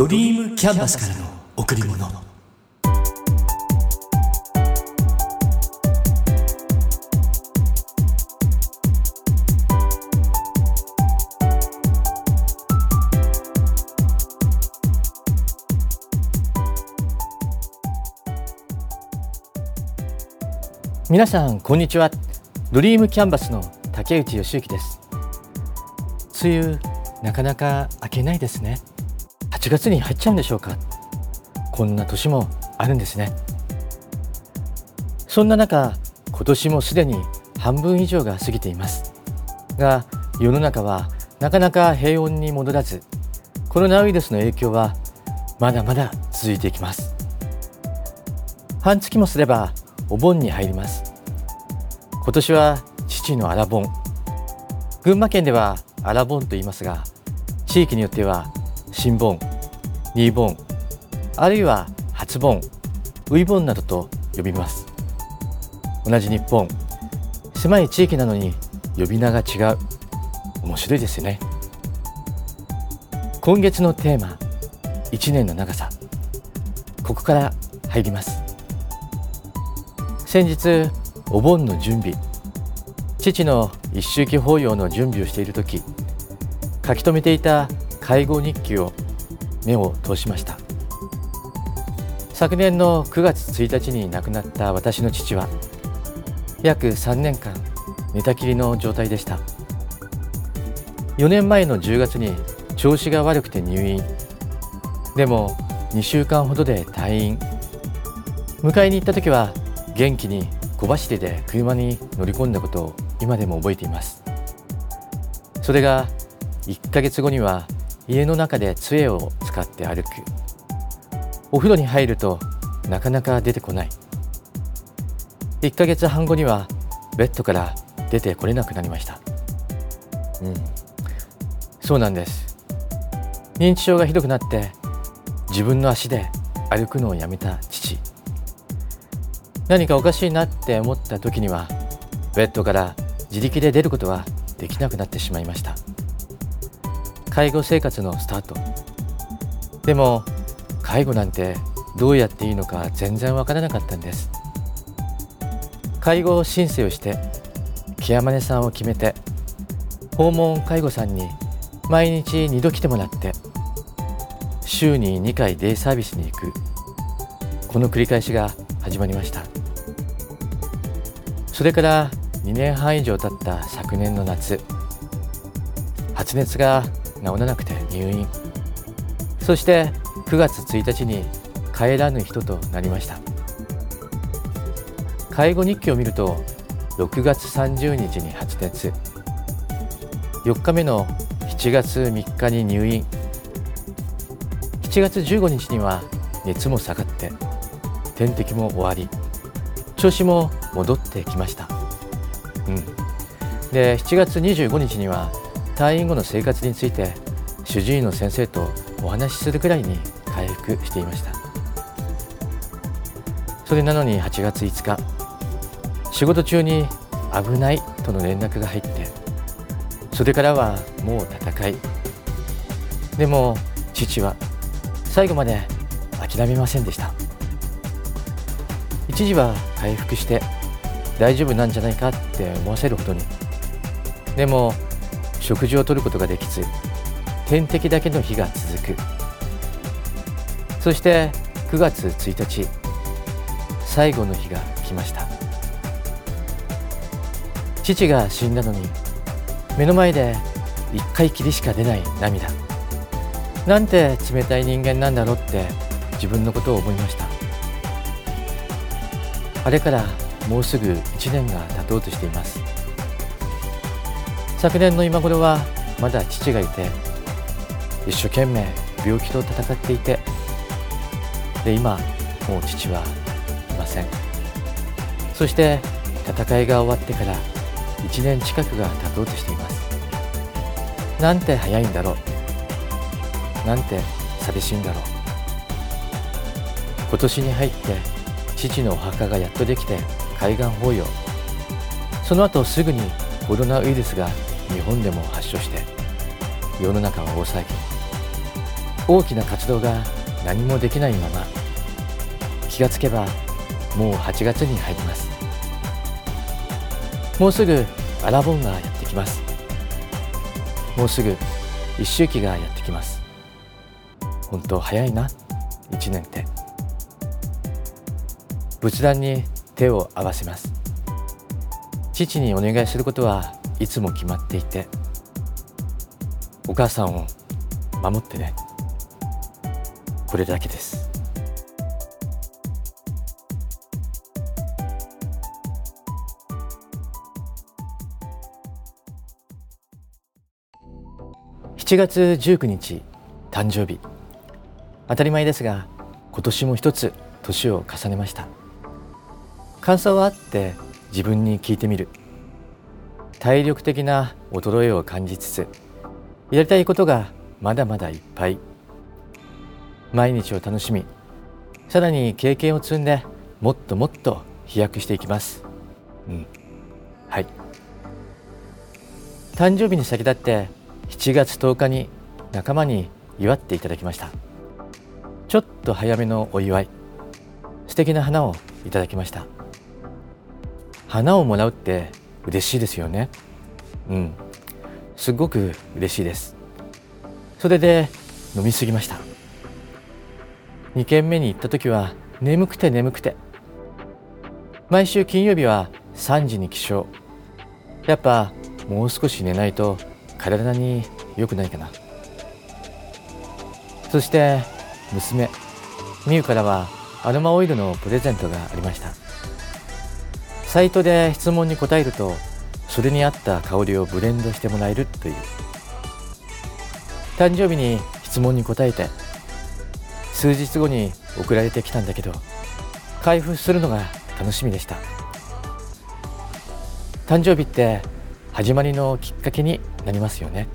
ドリームキャンバスからの贈り物。皆さんこんにちは。ドリームキャンバスの竹内義之です。梅雨なかなか明けないですね。8月に入っちゃうんでしょうか。こんな年もあるんですね。そんな中今年もすでに半分以上が過ぎています。が世の中はなかなか平穏に戻らずコロナウイルスの影響はまだまだ続いていきます。半月もすればお盆に入ります。今年は父のアラ盆群馬県ではアラ盆と言いますが地域によっては新盆。新盆あるいは初盆ウイ盆などと呼びます。同じ日本狭い地域なのに呼び名が違う。面白いですよね。今月のテーマ1年の長さ。ここから入ります。先日お盆の準備父の一周忌法要の準備をしている時書き留めていた介護日記を目を通しました。昨年の9月1日に亡くなった私の父は約3年間寝たきりの状態でした。4年前の10月に調子が悪くて入院。でも2週間ほどで退院。迎えに行った時は元気に小走りで車に乗り込んだことを今でも覚えています。それが1ヶ月後には家の中で杖を使って歩く。お風呂に入るとなかなか出てこない。1ヶ月半後にはベッドから出てこれなくなりました。うん。そうなんです。認知症がひどくなって自分の足で歩くのをやめた父。何かおかしいなって思った時にはベッドから自力で出ることはできなくなってしまいました。介護生活のスタート。でも介護なんてどうやっていいのか全然わからなかったんです。介護申請をしてケアマネさんを決めて訪問介護さんに毎日2度来てもらって週に2回デイサービスに行く。この繰り返しが始まりました。それから2年半以上経った昨年の夏。発熱が治らなくて入院。そして9月1日に帰らぬ人となりました。介護日記を見ると6月30日に発熱。4日目の7月3日に入院。7月15日には熱も下がって点滴も終わり調子も戻ってきました、うん、で7月25日には退院後の生活について主治医の先生とお話しするくらいに回復していました。それなのに8月5日仕事中に危ないとの連絡が入ってそれからはもう戦い。でも父は最後まで諦めませんでした。一時は回復して大丈夫なんじゃないかって思わせるほどに。でも食事をとることができず点滴だけの日が続く。そして9月1日最後の日が来ました。父が死んだのに目の前で一回きりしか出ない涙。なんて冷たい人間なんだろうって自分のことを思いました。あれからもうすぐ1年が経とうとしています。昨年の今頃はまだ父がいて一生懸命病気と闘っていてで今もう父はいません。そして戦いが終わってから1年近くが経とうとしています。なんて早いんだろう。なんて寂しいんだろう。今年に入って父のお墓がやっとできて海岸法要。その後すぐにコロナウイルスが日本でも発症して世の中は大騒ぎ大きな活動が何もできないまま気がつけばもう8月に入ります。もうすぐアラボンがやってきます。もうすぐ一周期がやってきます。本当早いな1年って。仏壇に手を合わせます。父にお願いすることはいつも決まっていてお母さんを守ってね。これだけです。7月19日誕生日。当たり前ですが今年も一つ年を重ねました。感想はあって自分に聞いてみる。体力的な衰えを感じつつやりたいことがまだまだいっぱい。毎日を楽しみさらに経験を積んでもっともっと飛躍していきます。うん。はい。誕生日に先立って7月10日に仲間に祝っていただきました。ちょっと早めのお祝い。素敵な花をいただきました。花をもらうって嬉しいですよね。うん。すごく嬉しいです。それで飲みすぎました。2軒目に行った時は眠くて眠くて。毎週金曜日は3時に起床。やっぱもう少し寝ないと体に良くないかな。そして娘。みゆからはアロマオイルのプレゼントがありました。サイトで質問に答えるとそれに合った香りをブレンドしてもらえるという。誕生日に質問に答えて数日後に送られてきたんだけど開封するのが楽しみでした。誕生日って始まりのきっかけになりますよね。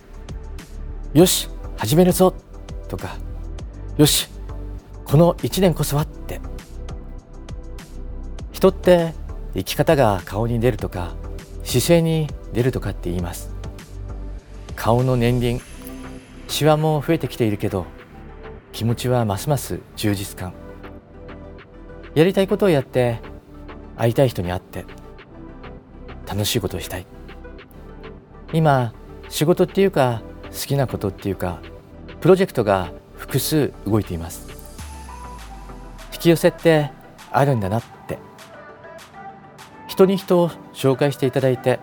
よし始めるぞとかよしこの1年こそはって。人って生き方が顔に出るとか姿勢に出るとかって言います。顔の年輪シワも増えてきているけど気持ちはますます充実感。やりたいことをやって会いたい人に会って楽しいことをしたい。今仕事っていうか好きなことっていうかプロジェクトが複数動いています。引き寄せってあるんだなって人に人を紹介していただいて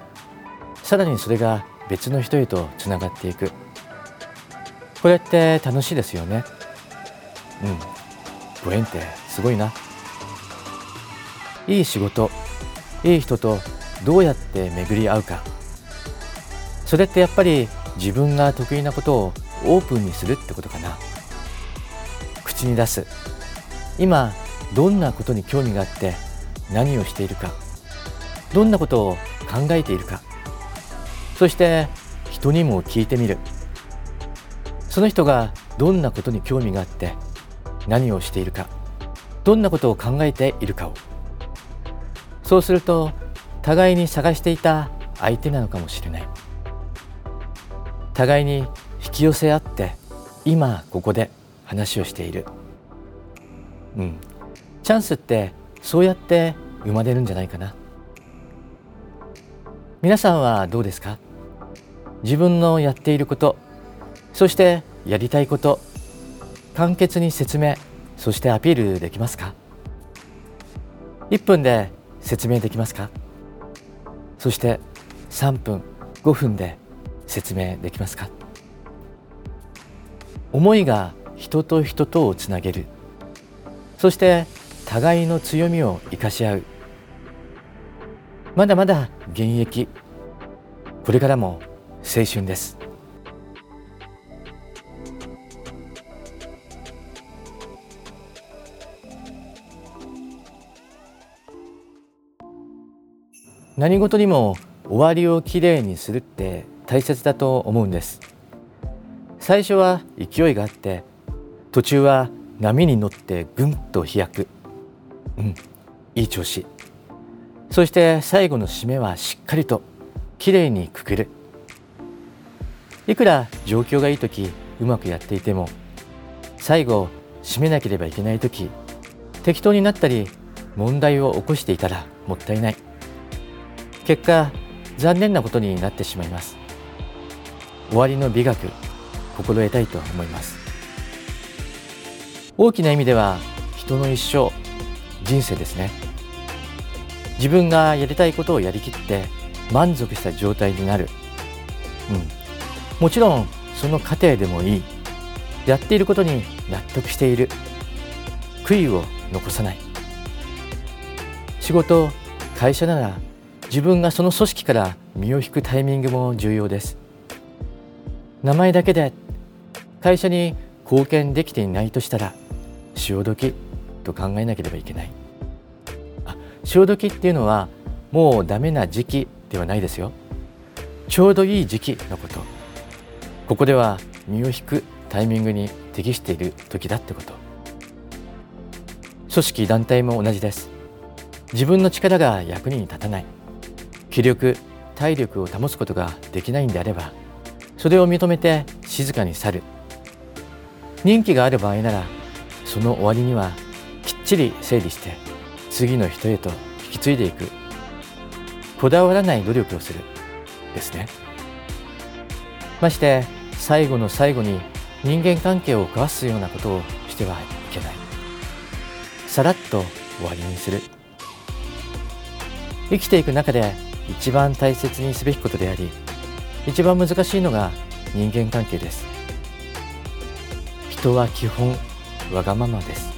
さらにそれが別の人へとつながっていく。これって楽しいですよね。うん。ご縁ってすごいな。いい仕事いい人とどうやって巡り合うか。それってやっぱり自分が得意なことをオープンにするってことかな。口に出す。今どんなことに興味があって何をしているか。どんなことを考えているか。そして人にも聞いてみる。その人がどんなことに興味があって何をしているかどんなことを考えているかを。そうすると互いに探していた相手なのかもしれない。互いに引き寄せ合って今ここで話をしている。うん。チャンスってそうやって生まれるんじゃないかな。皆さんはどうですか？自分のやっていることそしてやりたいこと簡潔に説明そしてアピールできますか？1分で説明できますか？そして3分5分で説明できますか？思いが人と人とをつなげる。そして互いの強みを生かし合う。まだまだ現役。これからも青春です。何事にも終わりをきれいにするって大切だと思うんです。最初は勢いがあって途中は波に乗ってぐんと飛躍。うんいい調子。そして最後の締めはしっかりときれいにくくる。いくら状況がいい時うまくやっていても最後締めなければいけない時適当になったり問題を起こしていたらもったいない。結果残念なことになってしまいます。終わりの美学心得たいと思います。大きな意味では人の一生人生ですね。自分がやりたいことをやりきって満足した状態になる、うん、もちろんその過程でもいい。やっていることに納得している。悔いを残さない。仕事会社なら自分がその組織から身を引くタイミングも重要です。名前だけで会社に貢献できていないとしたら潮時と考えなければいけない。潮時っていうのはもうダメな時期ではないですよ。ちょうどいい時期のこと。ここでは身を引くタイミングに適している時だってこと。組織団体も同じです。自分の力が役に立たない。気力体力を保つことができないんであればそれを認めて静かに去る。任期がある場合ならその終わりにはきっちり整理して次の人へと引き継いでいく。こだわらない努力をする。ですね。まして最後の最後に人間関係を壊すようなことをしてはいけない。さらっと終わりにする。生きていく中で一番大切にすべきことであり一番難しいのが人間関係です。人は基本わがままです。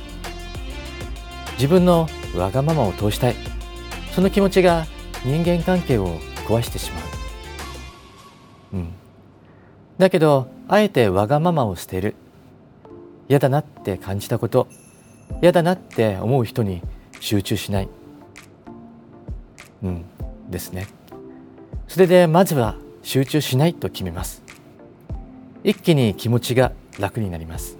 自分のわがままを通したい。その気持ちが人間関係を壊してしまう。うん。だけどあえてわがままを捨てる。嫌だなって感じたこと。嫌だなって思う人に集中しない。うん。ですね。それでまずは集中しないと決めます。一気に気持ちが楽になります。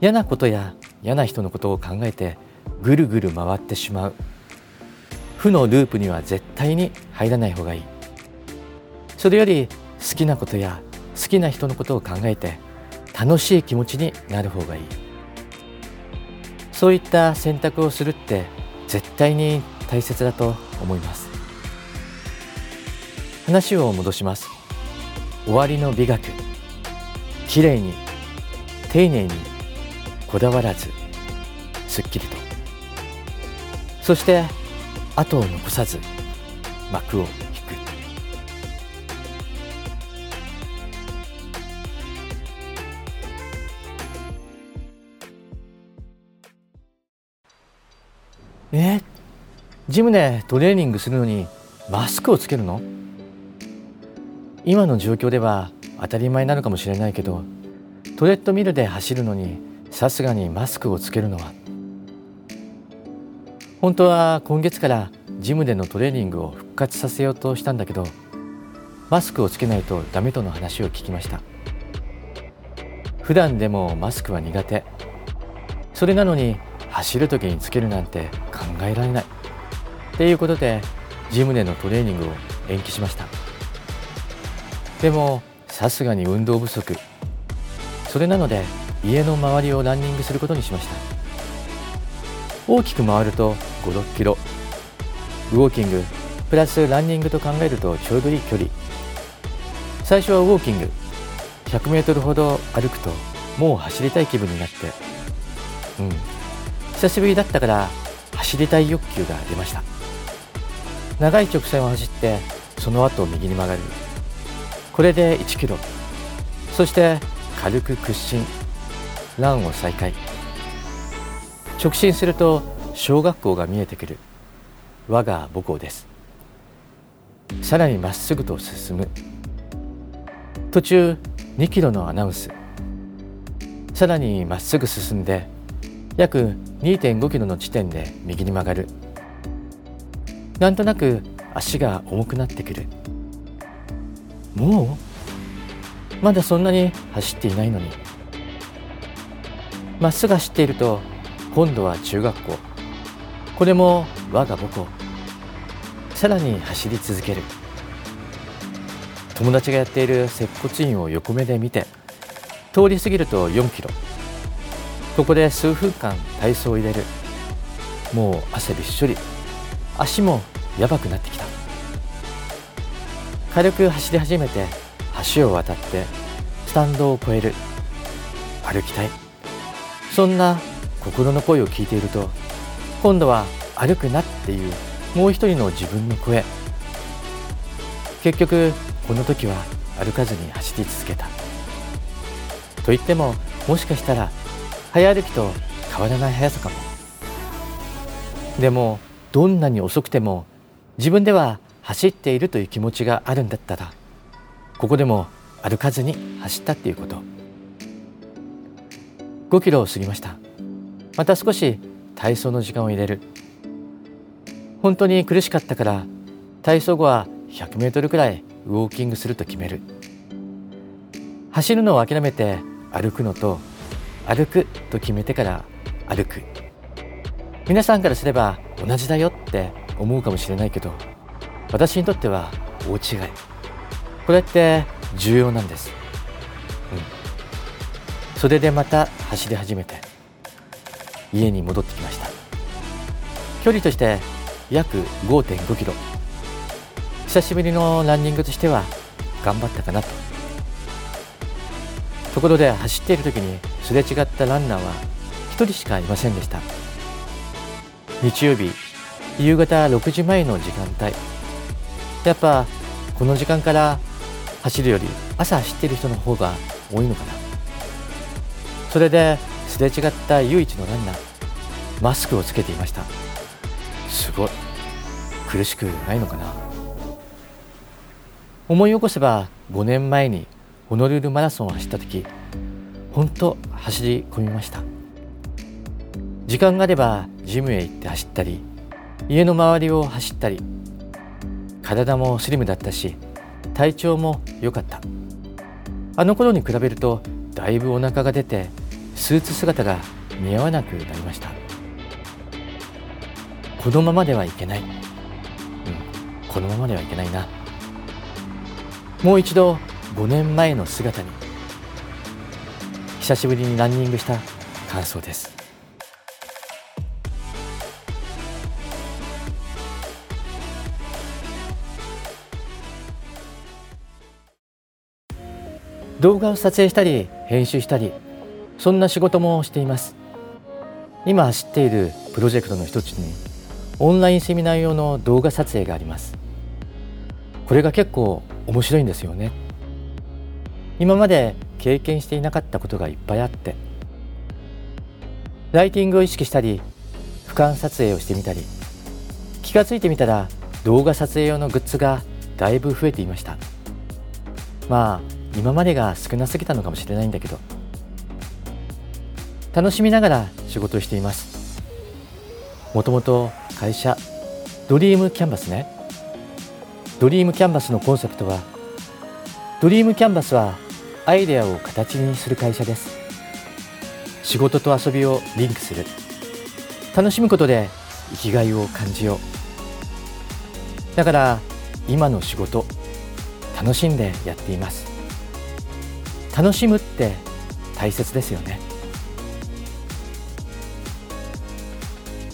嫌なことや嫌な人のことを考えてぐるぐる回ってしまう。負のループには絶対に入らない方がいい。それより好きなことや好きな人のことを考えて楽しい気持ちになる方がいい。そういった選択をするって絶対に大切だと思います。話を戻します。終わりの美学。きれいに丁寧にこだわらずすっきりと。そして後を残さず幕を引く。え？ジムでトレーニングするのにマスクをつけるの？今の状況では当たり前なのかもしれないけどトレッドミルで走るのにさすがにマスクをつけるのは本当は今月からジムでのトレーニングを復活させようとしたんだけどマスクをつけないとダメとの話を聞きました。普段でもマスクは苦手。それなのに走る時につけるなんて考えられない。っていうことでジムでのトレーニングを延期しました。でもさすがに運動不足。それなので家の周りをランニングすることにしました。大きく回ると56キロ。ウォーキング。プラスランニングと考えるとちょうどいい距離。最初はウォーキング。100メートルほど歩くともう走りたい気分になって。うん。久しぶりだったから走りたい欲求が出ました。長い直線を走ってその後右に曲がる。これで1キロ。そして軽く屈伸。ランを再開。直進すると小学校が見えてくる。我が母校です。さらにまっすぐと進む。途中2キロのアナウンス。さらにまっすぐ進んで約2.5キロの地点で右に曲がる。なんとなく足が重くなってくる。もう？まだそんなに走っていないのに。まっすぐ走っていると今度は中学校。これも我が母校。さらに走り続ける。友達がやっている接骨院を横目で見て通り過ぎると4キロ。ここで数分間体操を入れる。もう汗びっしょり。足もやばくなってきた。軽く走り始めて橋を渡ってスタンドを越える。歩きたい。そんな心の声を聞いていると今度は歩くなっていうもう一人の自分の声。結局この時は歩かずに走り続けた。と言ってももしかしたら早歩きと変わらない速さかも。でもどんなに遅くても自分では走っているという気持ちがあるんだったらここでも歩かずに走ったっていうこと。5キロを過ぎました。また少し体操の時間を入れる。本当に苦しかったから体操後は100メートルくらいウォーキングすると決める。走るのを諦めて歩くのと歩くと決めてから歩く。皆さんからすれば同じだよって思うかもしれないけど私にとっては大違い。これって重要なんです、うん、それでまた走り始めて。家に戻ってきました。距離として約5.5キロ。久しぶりのランニングとしては頑張ったかなと。ところで走っている時にすれ違ったランナーは1人しかいませんでした。日曜日夕方6時前の時間帯。やっぱこの時間から走るより朝走っている人の方が多いのかな。それですれ違った唯一のランナーマスクをつけていました。すごい。苦しくないのかな？思い起こせば5年前にホノルルマラソンを走った時本当走り込みました。時間があればジムへ行って走ったり家の周りを走ったり体もスリムだったし体調も良かった。あの頃に比べるとだいぶお腹が出てスーツ姿が似合わなくなりました。このままではいけない、うん、このままではいけないな。もう一度5年前の姿に。久しぶりにランニングした感想です。動画を撮影したり編集したりそんな仕事もしています。今走っているプロジェクトの一つにオンラインセミナー用の動画撮影があります。これが結構面白いんですよね。今まで経験していなかったことがいっぱいあってライティングを意識したり俯瞰撮影をしてみたり気が付いてみたら動画撮影用のグッズがだいぶ増えていました。まあ今までが少なすぎたのかもしれないんだけど楽しみながら仕事をしています。もともと会社ドリームキャンバスね。ドリームキャンバスのコンセプトはドリームキャンバスはアイデアを形にする会社です。仕事と遊びをリンクする。楽しむことで生きがいを感じよう。だから今の仕事楽しんでやっています。楽しむって大切ですよね。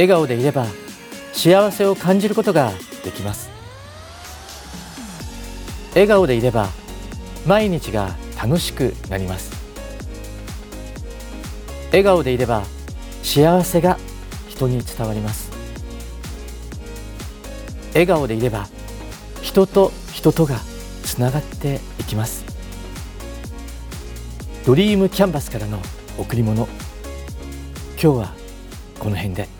笑顔でいれば幸せを感じることができます。笑顔でいれば毎日が楽しくなります。笑顔でいれば幸せが人に伝わります。笑顔でいれば人と人とがつながっていきます。ドリームキャンバスからの贈り物。今日はこの辺で。